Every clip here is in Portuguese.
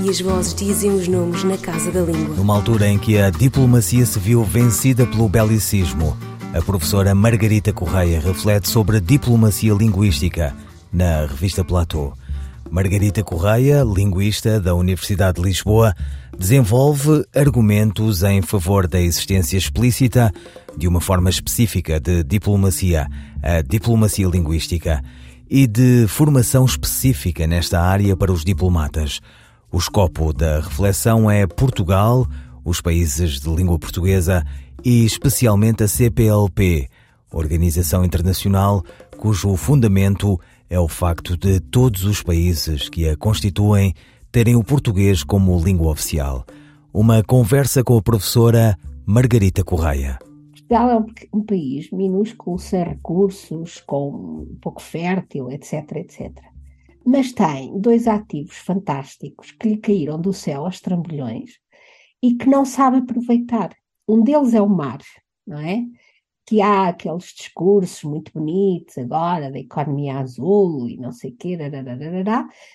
e as vozes dizem os nomes na casa da língua. Numa altura em que a diplomacia se viu vencida pelo belicismo, a professora Margarita Correia reflete sobre a diplomacia linguística na revista Platô. Margarita Correia, linguista da Universidade de Lisboa, desenvolve argumentos em favor da existência explícita de uma forma específica de diplomacia, a diplomacia linguística, e de formação específica nesta área para os diplomatas. O escopo da reflexão é Portugal, os países de língua portuguesa e especialmente a CPLP, organização internacional cujo fundamento é o facto de todos os países que a constituem terem o português como língua oficial. Uma conversa com a professora Margarita Correia. Portugal é um, um país minúsculo, sem recursos, com um pouco fértil, etc, etc. Mas tem dois ativos fantásticos que lhe caíram do céu aos trambolhões e que não sabe aproveitar. Um deles é o mar, não é? que há aqueles discursos muito bonitos agora da economia azul e não sei o quê,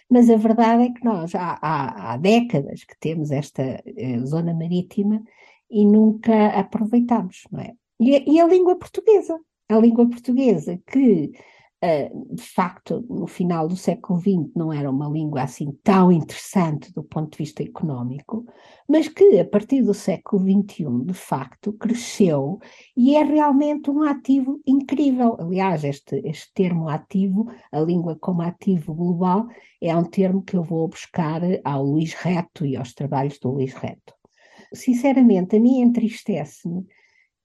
mas a verdade é que nós há, há, há décadas que temos esta eh, zona marítima e nunca aproveitamos, não é? E, e a língua portuguesa, a língua portuguesa que de facto, no final do século XX não era uma língua assim tão interessante do ponto de vista económico, mas que a partir do século XXI, de facto, cresceu e é realmente um ativo incrível. Aliás, este, este termo ativo, a língua como ativo global, é um termo que eu vou buscar ao Luís Reto e aos trabalhos do Luís Reto. Sinceramente, a mim entristece-me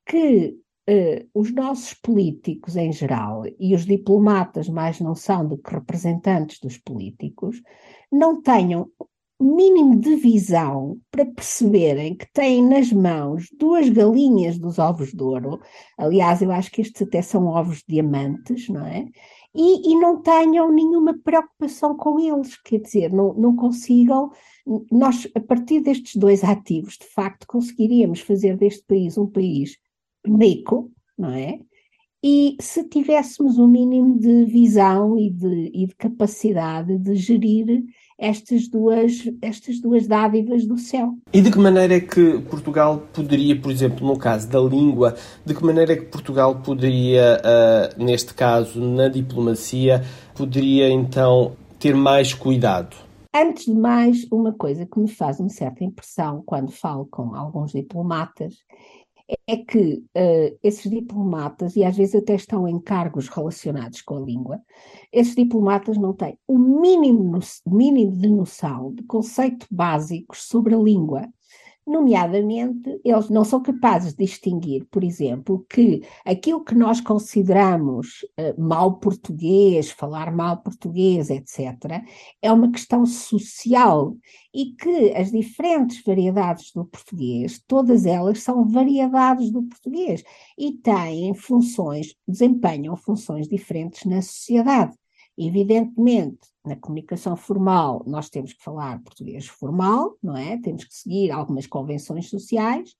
que Uh, os nossos políticos em geral e os diplomatas mais não são do que representantes dos políticos, não tenham mínimo de visão para perceberem que têm nas mãos duas galinhas dos ovos de ouro. Aliás, eu acho que estes até são ovos de diamantes, não é? E, e não tenham nenhuma preocupação com eles, quer dizer, não, não consigam. Nós, a partir destes dois ativos, de facto, conseguiríamos fazer deste país um país rico, não é? E se tivéssemos o um mínimo de visão e de, e de, capacidade de gerir estas duas, estas duas dádivas do céu. E de que maneira é que Portugal poderia, por exemplo, no caso da língua, de que maneira é que Portugal poderia, uh, neste caso, na diplomacia, poderia então ter mais cuidado? Antes de mais, uma coisa que me faz uma certa impressão quando falo com alguns diplomatas é que uh, esses diplomatas, e às vezes até estão em cargos relacionados com a língua, esses diplomatas não têm o mínimo, mínimo de noção de conceitos básicos sobre a língua Nomeadamente, eles não são capazes de distinguir, por exemplo, que aquilo que nós consideramos uh, mal português, falar mal português, etc., é uma questão social e que as diferentes variedades do português, todas elas são variedades do português e têm funções, desempenham funções diferentes na sociedade. Evidentemente, na comunicação formal, nós temos que falar português formal, não é? Temos que seguir algumas convenções sociais,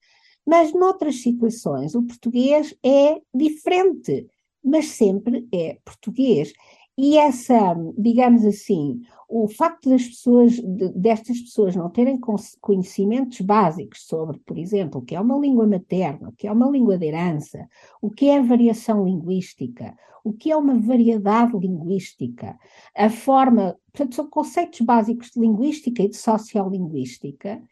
mas noutras situações o português é diferente, mas sempre é português. E essa, digamos assim, o facto das pessoas, destas pessoas não terem conhecimentos básicos sobre, por exemplo, o que é uma língua materna, o que é uma língua de herança, o que é variação linguística, o que é uma variedade linguística, a forma, portanto, são conceitos básicos de linguística e de sociolinguística,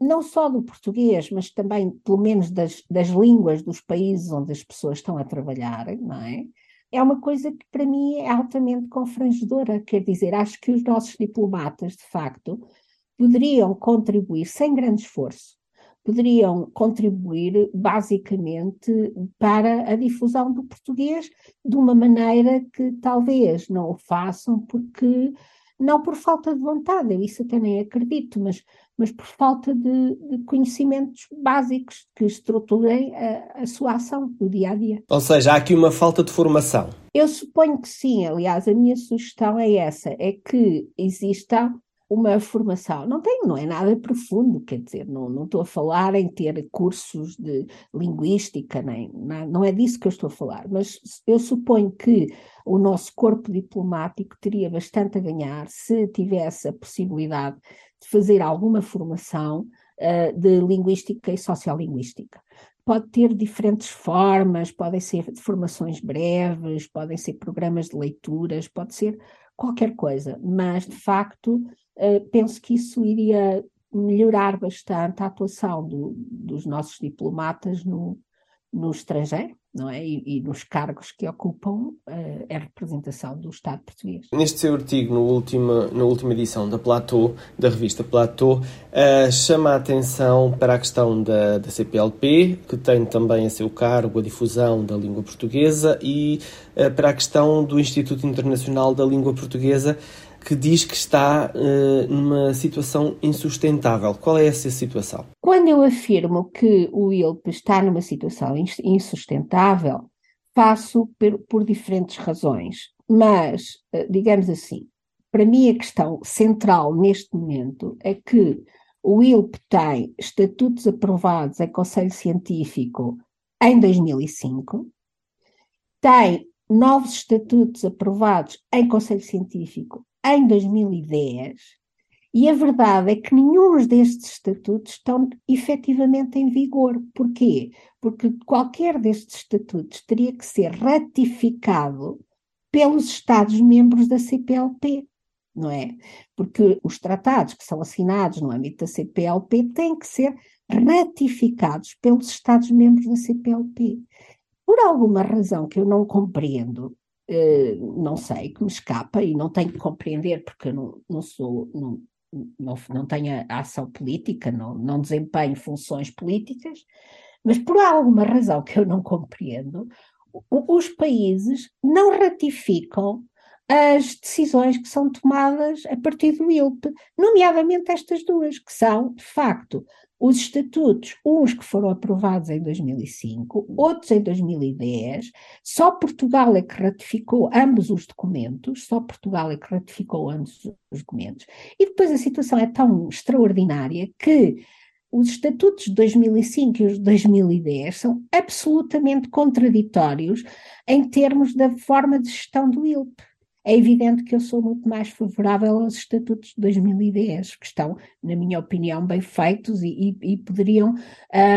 não só do português, mas também, pelo menos, das, das línguas dos países onde as pessoas estão a trabalhar, não é? É uma coisa que para mim é altamente confrangedora. Quer dizer, acho que os nossos diplomatas, de facto, poderiam contribuir sem grande esforço, poderiam contribuir basicamente para a difusão do português de uma maneira que talvez não o façam porque não por falta de vontade, eu isso até nem acredito, mas, mas por falta de, de conhecimentos básicos que estruturem a, a, sua ação do dia a dia. Ou seja, há aqui uma falta de formação. Eu suponho que sim, aliás, a minha sugestão é essa: é que exista uma formação. Não tem, não é nada profundo, quer dizer, não, não estou a falar em ter cursos de linguística, nem, não, é disso que eu estou a falar, mas eu suponho que o nosso corpo diplomático teria bastante a ganhar se tivesse a possibilidade de fazer alguma formação uh, de linguística e sociolinguística. Pode ter diferentes formas, podem ser formações breves, podem ser programas de leituras, pode ser qualquer coisa, mas de facto penso que isso iria melhorar bastante a atuação do, dos nossos diplomatas no, no estrangeiro, não é? E, e nos cargos que ocupam uh, a representação do Estado português. Neste seu artigo, no última, na última edição da Platô, da revista Platô, uh, chama a atenção para a questão da, da CPLP, que tem também a seu cargo a difusão da língua portuguesa, e uh, para a questão do Instituto Internacional da Língua Portuguesa, que diz que está uh, numa situação insustentável. Qual é essa situação? Quando eu afirmo que o ILP está numa situação insustentável, faço por, por diferentes razões. Mas, uh, digamos assim, para mim a questão central neste momento é que o ILP tem estatutos aprovados em Conselho Científico em 2005, tem novos estatutos aprovados em Conselho Científico em 2010, e a verdade é que nenhum destes estatutos estão efetivamente em vigor. Porquê? Porque qualquer destes estatutos teria que ser ratificado pelos Estados-membros da CPLP, não é? Porque os tratados que são assinados no âmbito da CPLP têm que ser ratificados pelos Estados-membros da CPLP. Por alguma razão que eu não compreendo, eh, não sei, que me escapa e não tenho que compreender porque eu não, não sou, não, não, não tenho ação política, não, não desempenho funções políticas, mas por alguma razão que eu não compreendo, os países não ratificam as decisões que são tomadas a partir do ILP, nomeadamente estas duas, que são, de facto, os estatutos, uns que foram aprovados em 2005, outros em 2010, só Portugal é que ratificou ambos os documentos, só Portugal é que ratificou ambos os documentos, e depois a situação é tão extraordinária que os estatutos de 2005 e os de 2010 são absolutamente contraditórios em termos da forma de gestão do ILP. É evidente que eu sou muito mais favorável aos estatutos de 2010, que estão, na minha opinião, bem feitos e, e, e poderiam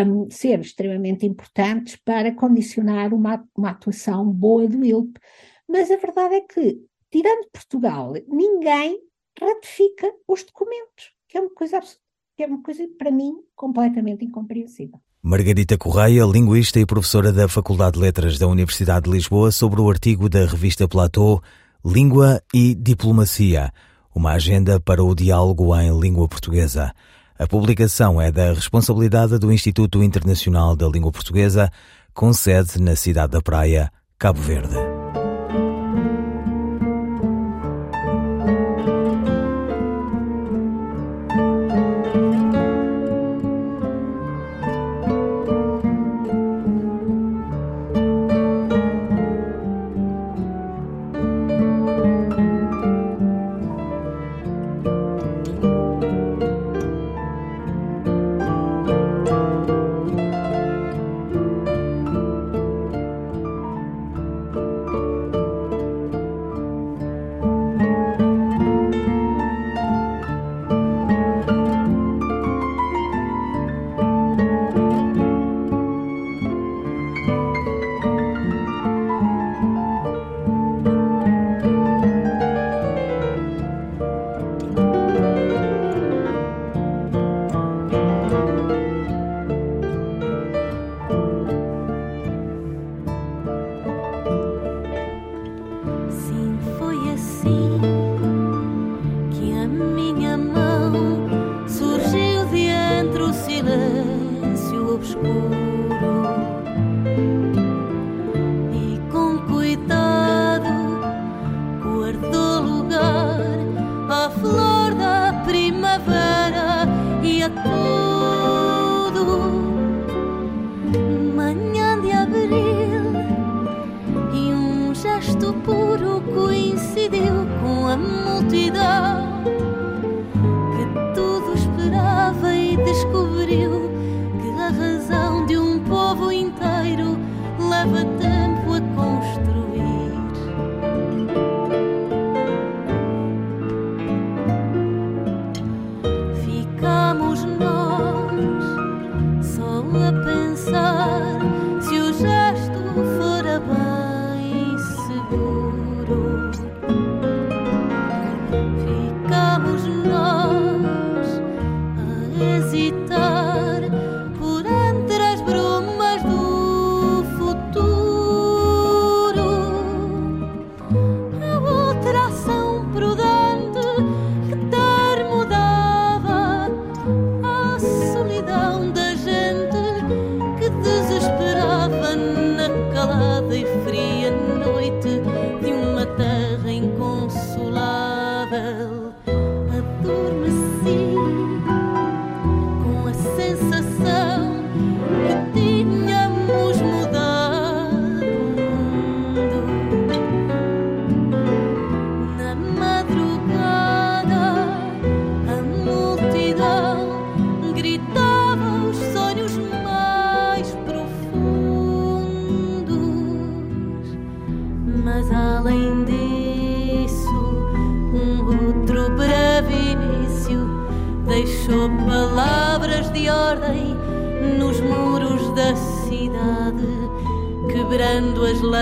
um, ser extremamente importantes para condicionar uma, uma atuação boa do ILP. Mas a verdade é que, tirando Portugal, ninguém ratifica os documentos, que é uma coisa que é uma coisa, para mim, completamente incompreensível. Margarita Correia, linguista e professora da Faculdade de Letras da Universidade de Lisboa, sobre o artigo da revista Platô Língua e Diplomacia, uma agenda para o diálogo em língua portuguesa. A publicação é da responsabilidade do Instituto Internacional da Língua Portuguesa, com sede na cidade da Praia, Cabo Verde.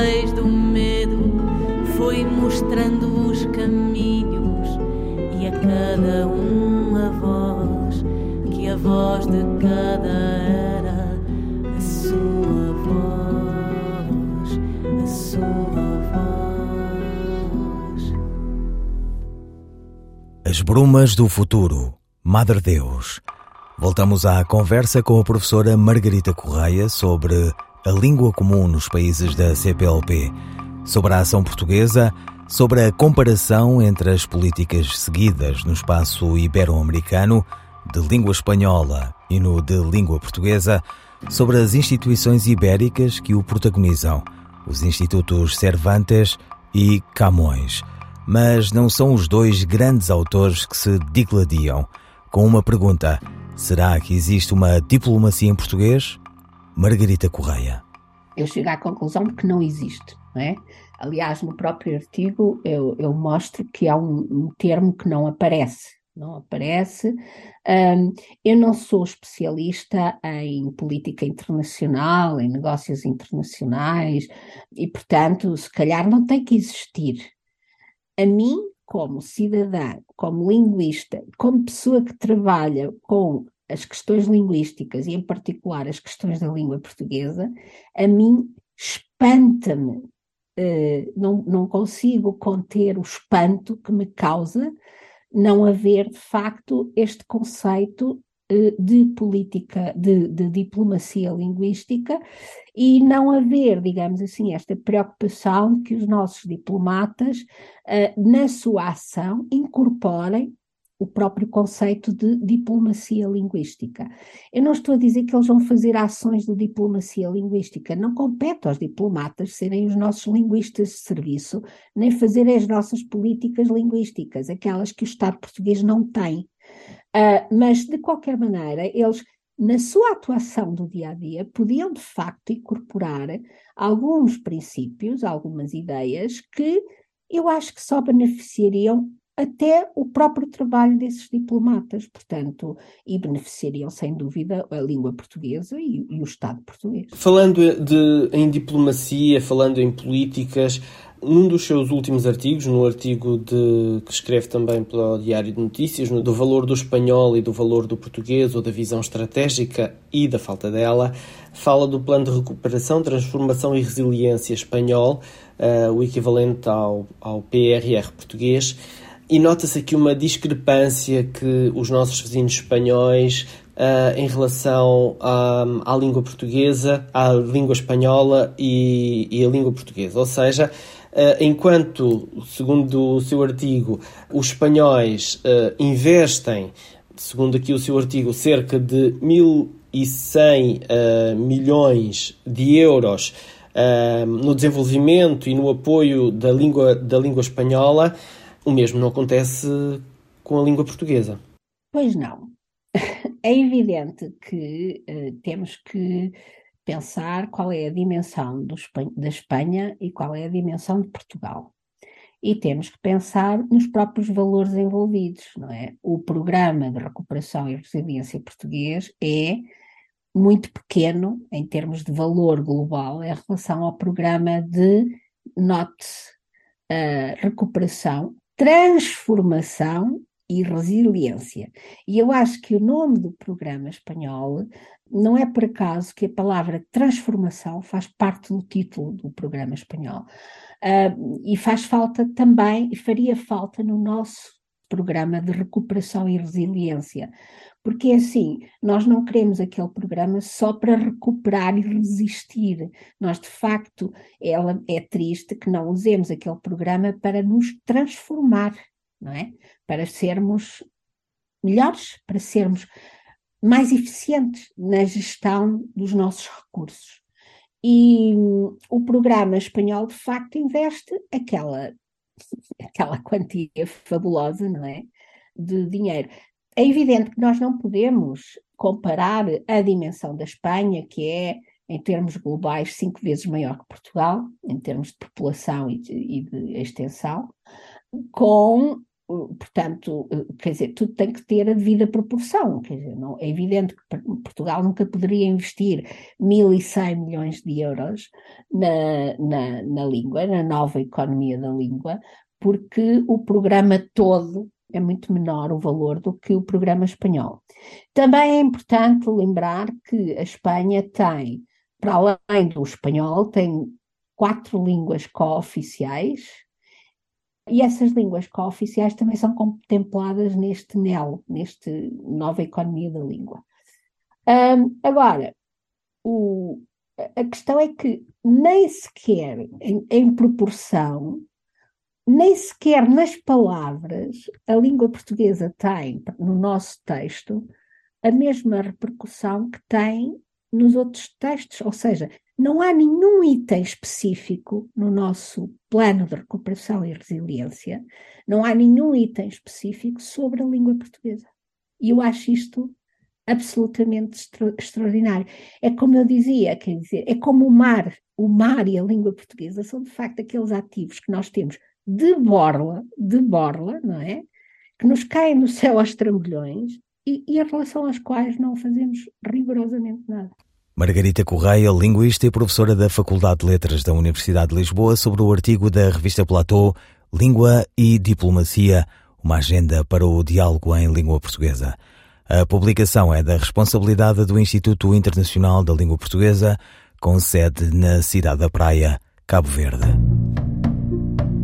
Leis do medo, foi mostrando os caminhos e a cada um a voz, que a voz de cada era a sua voz, a sua voz. As Brumas do Futuro, Madre Deus. Voltamos à conversa com a professora Margarita Correia sobre a língua comum nos países da CPLP, sobre a ação portuguesa, sobre a comparação entre as políticas seguidas no espaço ibero-americano, de língua espanhola e no de língua portuguesa, sobre as instituições ibéricas que o protagonizam, os Institutos Cervantes e Camões. Mas não são os dois grandes autores que se digladiam. Com uma pergunta: será que existe uma diplomacia em português? Margarita Correia. Eu chego à conclusão de que não existe, não é? Aliás, no próprio artigo eu, eu mostro que há um, um termo que não aparece, não aparece. Um, eu não sou especialista em política internacional, em negócios internacionais, e, portanto, se calhar não tem que existir. A mim, como cidadã, como linguista, como pessoa que trabalha com as questões linguísticas e, em particular, as questões da língua portuguesa, a mim espanta-me. Uh, não, não consigo conter o espanto que me causa não haver, de facto, este conceito uh, de política, de, de, diplomacia linguística e não haver, digamos assim, esta preocupação que os nossos diplomatas, uh, na sua ação, incorporem o próprio conceito de diplomacia linguística. Eu não estou a dizer que eles vão fazer ações de diplomacia linguística, não compete aos diplomatas serem os nossos linguistas de serviço, nem fazerem as nossas políticas linguísticas, aquelas que o Estado português não tem. Uh, mas, de qualquer maneira, eles, na sua atuação do dia a dia, podiam de facto incorporar alguns princípios, algumas ideias que eu acho que só beneficiariam até o próprio trabalho desses diplomatas, portanto, e beneficiariam sem dúvida a língua portuguesa e, e o Estado português. Falando de, em diplomacia, falando em políticas, num dos seus últimos artigos, no artigo de, que escreve também para o Diário de Notícias, no, do valor do espanhol e do valor do português, ou da visão estratégica e da falta dela, fala do plano de recuperação, transformação e resiliência espanhol, uh, o equivalente ao, ao PRR português, e nota-se aqui uma discrepância que os nossos vizinhos espanhóis Uh, em relação à, à, língua portuguesa, à língua espanhola e, e à língua portuguesa. Ou seja, uh, enquanto, segundo o seu artigo, os espanhóis uh, investem, segundo aqui o seu artigo, cerca de e 100 uh, milhões de euros no desenvolvimento e no apoio da língua, da língua espanhola, o mesmo não acontece com a língua portuguesa. Pois não. É evidente que uh, temos que pensar qual é a dimensão do, da Espanha e qual é a dimensão de Portugal. E temos que pensar nos próprios valores envolvidos, não é? O programa de recuperação e resiliência português é muito pequeno em termos de valor global em relação ao programa de NOT, uh, recuperação, transformação e resiliência. E eu acho que o nome do programa espanhol não é por acaso que a palavra transformação faz parte do título do programa espanhol. Uh, e faz falta também, e faria falta no nosso programa de recuperação e resiliência. Porque é assim, nós não queremos aquele programa só para recuperar e resistir. Nós, de facto, ela é triste que não usemos aquele programa para nos transformar, não é? Para sermos melhores, para sermos mais eficientes na gestão dos nossos recursos. E o programa espanhol, de facto, investe aquela, aquela quantia fabulosa, não é? De dinheiro. É evidente que nós não podemos comparar a dimensão da Espanha, que é, em termos globais, cinco vezes maior que Portugal, em termos de população e de, e de extensão, com portanto, eh, quer dizer, tudo tem que ter a devida proporção, quer dizer, não, é evidente que Portugal nunca poderia investir 1.100 milhões de euros na, na, na língua, na nova economia da língua, porque o programa todo é muito menor o valor do que o programa espanhol. Também é importante lembrar que a Espanha tem, para além do espanhol, tem quatro línguas cooficiais, e essas línguas cooficiais também são contempladas neste NEL, neste Nova Economia da Língua. Um, agora, o, a questão é que nem sequer em, em, proporção, nem sequer nas palavras, a língua portuguesa tem, no nosso texto, a mesma repercussão que tem nos outros textos, ou seja, não há nenhum item específico no nosso plano de recuperação e resiliência, não há nenhum item específico sobre a língua portuguesa. E eu acho isto absolutamente extra extraordinário. É como eu dizia, quer dizer, é como o mar. O mar e a língua portuguesa são de facto aqueles ativos que nós temos de borla, de borla, não é? Que nos caem no céu aos trambolhões e, e em relação aos quais não fazemos rigorosamente nada. Margarita Correia, linguista e professora da Faculdade de Letras da Universidade de Lisboa, sobre o artigo da revista Platô, Língua e Diplomacia, uma agenda para o diálogo em língua portuguesa. A publicação é da responsabilidade do Instituto Internacional da Língua Portuguesa, com sede na cidade da Praia, Cabo Verde.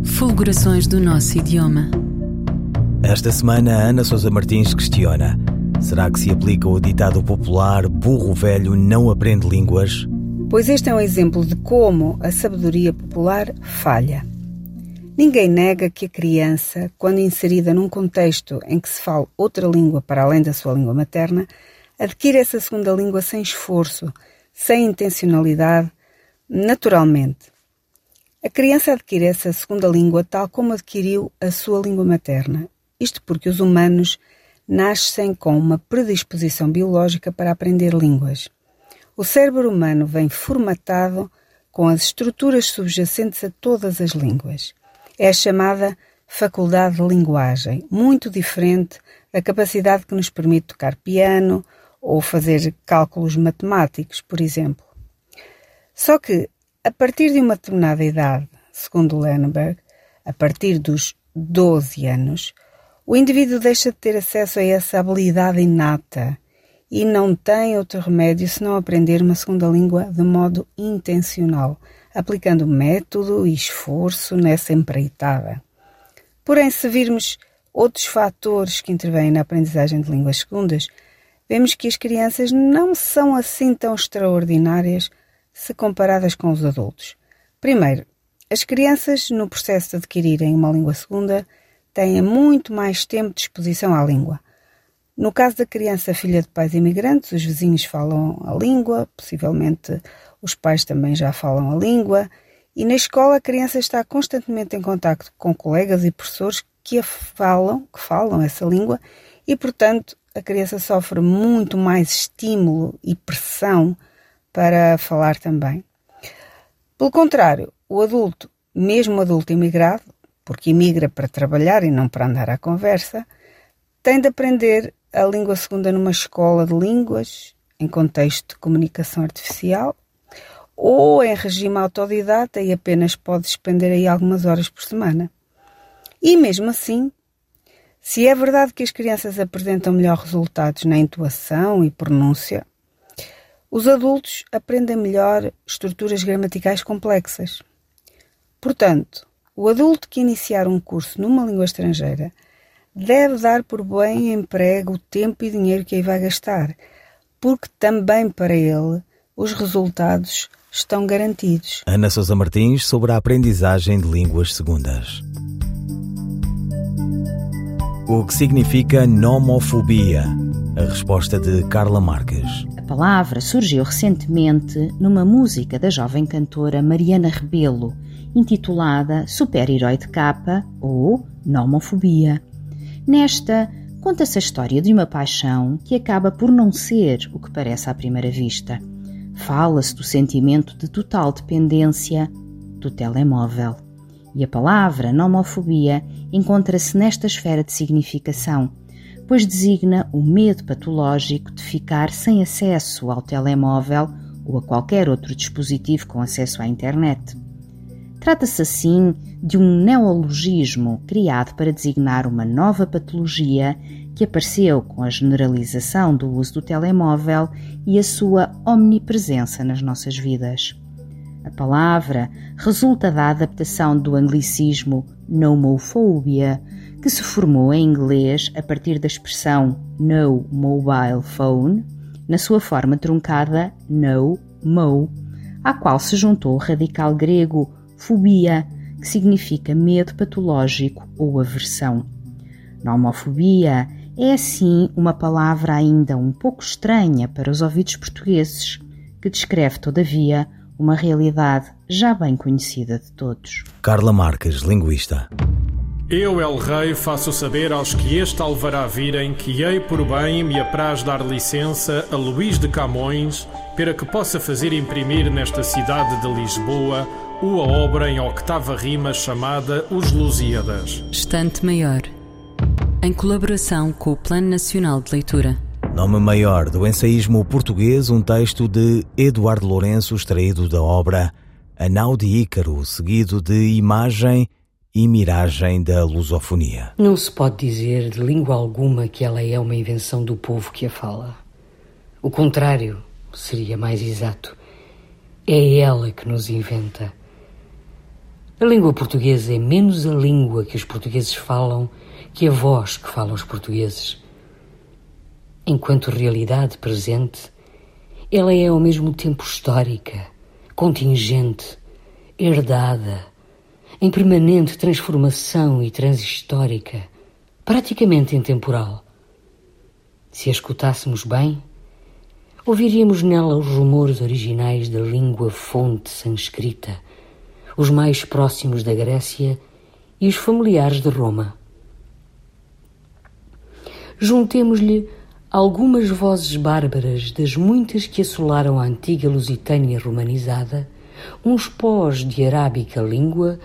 Fulgurações do nosso idioma. Esta semana, Ana Sousa Martins questiona Será que se aplica o ditado popular burro velho não aprende línguas? Pois este é um exemplo de como a sabedoria popular falha. Ninguém nega que a criança, quando inserida num contexto em que se fala outra língua para além da sua língua materna, adquire essa segunda língua sem esforço, sem intencionalidade, naturalmente. A criança adquire essa segunda língua tal como adquiriu a sua língua materna. Isto porque os humanos nascem com uma predisposição biológica para aprender línguas. O cérebro humano vem formatado com as estruturas subjacentes a todas as línguas. É a chamada faculdade de linguagem, muito diferente da capacidade que nos permite tocar piano ou fazer cálculos matemáticos, por exemplo. Só que, a partir de uma determinada idade, segundo Lenberg, a partir dos 12 anos, o indivíduo deixa de ter acesso a essa habilidade inata e não tem outro remédio senão aprender uma segunda língua de modo intencional, aplicando método e esforço nessa empreitada. Porém, se virmos outros fatores que intervêm na aprendizagem de línguas segundas, vemos que as crianças não são assim tão extraordinárias se comparadas com os adultos. Primeiro, as crianças, no processo de adquirirem uma língua segunda, têm muito mais tempo de exposição à língua. No caso da criança filha de pais imigrantes, os vizinhos falam a língua, possivelmente os pais também já falam a língua, e na escola a criança está constantemente em contato com colegas e professores que a falam, que falam essa língua, e portanto a criança sofre muito mais estímulo e pressão para falar também. Pelo contrário, o adulto, mesmo adulto imigrado, porque imigra para trabalhar e não para andar à conversa, tem de aprender a língua segunda numa escola de línguas, em contexto de comunicação artificial, ou em regime autodidata e apenas pode despender aí algumas horas por semana. E mesmo assim, se é verdade que as crianças apresentam melhores resultados na intuação e pronúncia, os adultos aprendem melhor estruturas gramaticais complexas. Portanto, o adulto que iniciar um curso numa língua estrangeira deve dar por bem emprego o tempo e dinheiro que aí vai gastar, porque também para ele os resultados estão garantidos. Ana Sousa Martins sobre a aprendizagem de línguas segundas. O que significa nomofobia? A resposta de Carla Marques. Palavra surgiu recentemente numa música da jovem cantora Mariana Rebelo, intitulada Super-Herói de Capa ou Nomofobia. Nesta, conta-se a história de uma paixão que acaba por não ser o que parece à primeira vista. Fala-se do sentimento de total dependência do telemóvel. E a palavra nomofobia encontra-se nesta esfera de significação, pois designa o medo patológico de ficar sem acesso ao telemóvel ou a qualquer outro dispositivo com acesso à internet. Trata-se assim de um neologismo criado para designar uma nova patologia que apareceu com a generalização do uso do telemóvel e a sua omnipresença nas nossas vidas. A palavra resulta da adaptação do anglicismo nomophobia, que se formou em inglês a partir da expressão no mobile phone, na sua forma truncada no mo, à qual se juntou o radical grego fobia, que significa medo patológico ou aversão. Nomofobia é assim uma palavra ainda um pouco estranha para os ouvidos portugueses, que descreve, todavia, uma realidade já bem conhecida de todos. Carla Marques, linguista. Eu, El Rei, faço saber aos que este alvará virem que hei por bem me apraz dar licença a Luís de Camões para que possa fazer imprimir nesta cidade de Lisboa uma obra em octava rima chamada Os Lusíadas. Estante Maior, em colaboração com o Plano Nacional de Leitura. Nome maior do ensaísmo português, um texto de Eduardo Lourenço, extraído da obra Anal de Ícaro, seguido de Imagem e Miragem da Lusofonia. Não se pode dizer de língua alguma que ela é uma invenção do povo que a fala. O contrário seria mais exato. É ela que nos inventa. A língua portuguesa é menos a língua que os portugueses falam que a voz que falam os portugueses. Enquanto realidade presente, ela é ao mesmo tempo histórica, contingente, herdada, em permanente transformação e transhistórica, praticamente intemporal. Se a escutássemos bem, ouviríamos nela os rumores originais da língua fonte sanscrita os mais próximos da Grécia e os familiares de Roma. Juntemos-lhe algumas vozes bárbaras das muitas que assolaram a antiga Lusitânia romanizada, uns pós de arábica língua,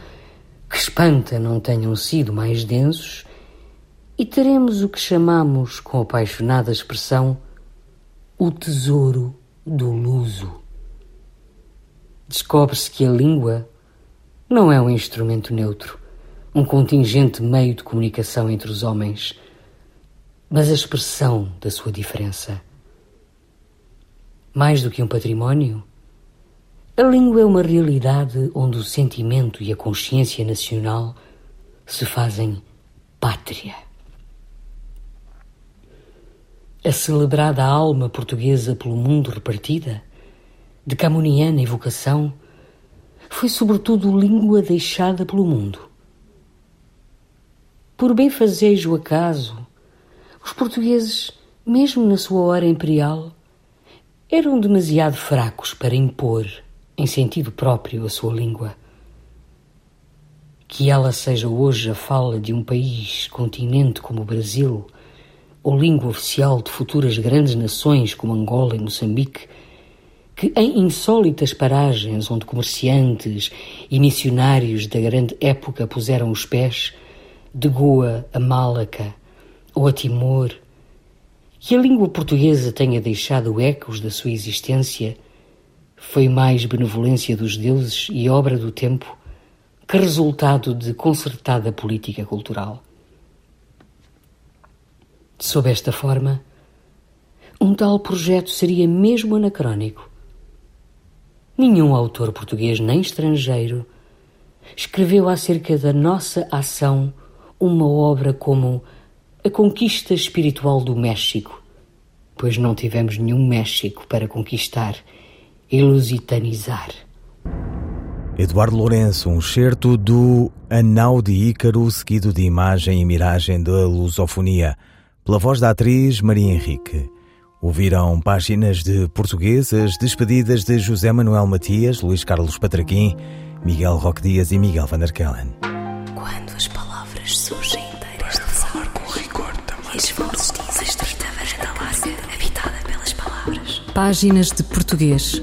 que espanta não tenham sido mais densos, e teremos o que chamamos, com apaixonada expressão, o tesouro do luso. Descobre-se que a língua não é um instrumento neutro, um contingente meio de comunicação entre os homens, mas a expressão da sua diferença. Mais do que um património, a língua é uma realidade onde o sentimento e a consciência nacional se fazem pátria. A celebrada alma portuguesa pelo mundo repartida, de camuniana evocação, foi sobretudo língua deixada pelo mundo. Por benfazejo acaso, os portugueses mesmo na sua hora imperial, eram demasiado fracos para impor, em sentido próprio, a sua língua. Que ela seja hoje a fala de um país, continente como o Brasil, ou língua oficial de futuras grandes nações como Angola e Moçambique, que em insólitas paragens onde comerciantes e missionários da grande época puseram os pés, de Goa a Málaca ou a Timor, que a língua portuguesa tenha deixado ecos da sua existência, foi mais benevolência dos deuses e obra do tempo que resultado de concertada política cultural. Sob esta forma, um tal projeto seria mesmo anacrónico. Nenhum autor português nem estrangeiro escreveu acerca da nossa ação uma obra como a conquista espiritual do México, pois não tivemos nenhum México para conquistar e lusitanizar. Eduardo Lourenço, um certo do Anal de Ícaro, seguido de imagem e miragem da lusofonia, pela voz da atriz Maria Henrique. Ouviram páginas de portuguesas despedidas de José Manuel Matias, Luís Carlos Patraquim, Miguel Roque Dias e Miguel Van der Kellen. Quando as palavras surgem inteiras de falar com rigor também. E larga, habitada pelas palavras. Páginas de Português.